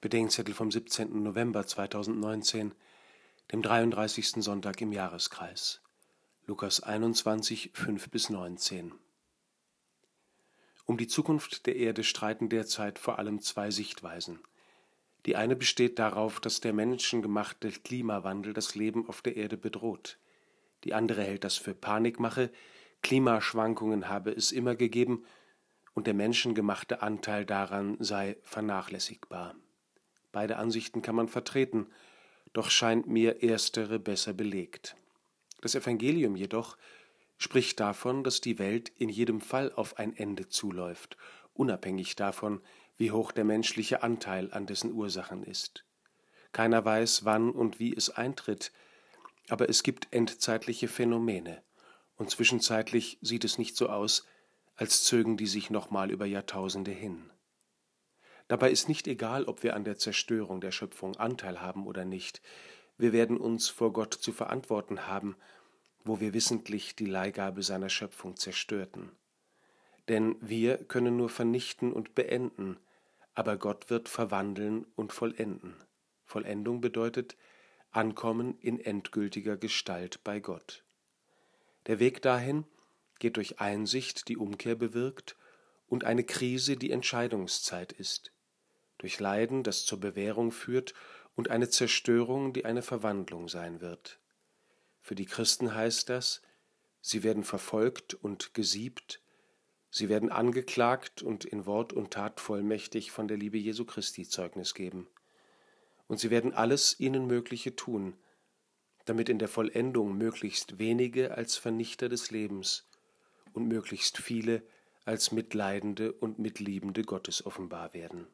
Bedenkzettel vom 17. November 2019, dem 33. Sonntag im Jahreskreis. Lukas 21, 5 bis 19. Um die Zukunft der Erde streiten derzeit vor allem zwei Sichtweisen. Die eine besteht darauf, dass der menschengemachte Klimawandel das Leben auf der Erde bedroht. Die andere hält das für Panikmache, Klimaschwankungen habe es immer gegeben und der menschengemachte Anteil daran sei vernachlässigbar. Beide Ansichten kann man vertreten, doch scheint mir erstere besser belegt. Das Evangelium jedoch spricht davon, dass die Welt in jedem Fall auf ein Ende zuläuft, unabhängig davon, wie hoch der menschliche Anteil an dessen Ursachen ist. Keiner weiß, wann und wie es eintritt, aber es gibt endzeitliche Phänomene, und zwischenzeitlich sieht es nicht so aus, als zögen die sich nochmal über Jahrtausende hin. Dabei ist nicht egal, ob wir an der Zerstörung der Schöpfung Anteil haben oder nicht. Wir werden uns vor Gott zu verantworten haben, wo wir wissentlich die Leihgabe seiner Schöpfung zerstörten. Denn wir können nur vernichten und beenden, aber Gott wird verwandeln und vollenden. Vollendung bedeutet Ankommen in endgültiger Gestalt bei Gott. Der Weg dahin geht durch Einsicht, die Umkehr bewirkt, und eine Krise, die Entscheidungszeit ist durch Leiden, das zur Bewährung führt, und eine Zerstörung, die eine Verwandlung sein wird. Für die Christen heißt das, sie werden verfolgt und gesiebt, sie werden angeklagt und in Wort und Tat vollmächtig von der Liebe Jesu Christi Zeugnis geben. Und sie werden alles ihnen Mögliche tun, damit in der Vollendung möglichst wenige als Vernichter des Lebens und möglichst viele als Mitleidende und Mitliebende Gottes offenbar werden.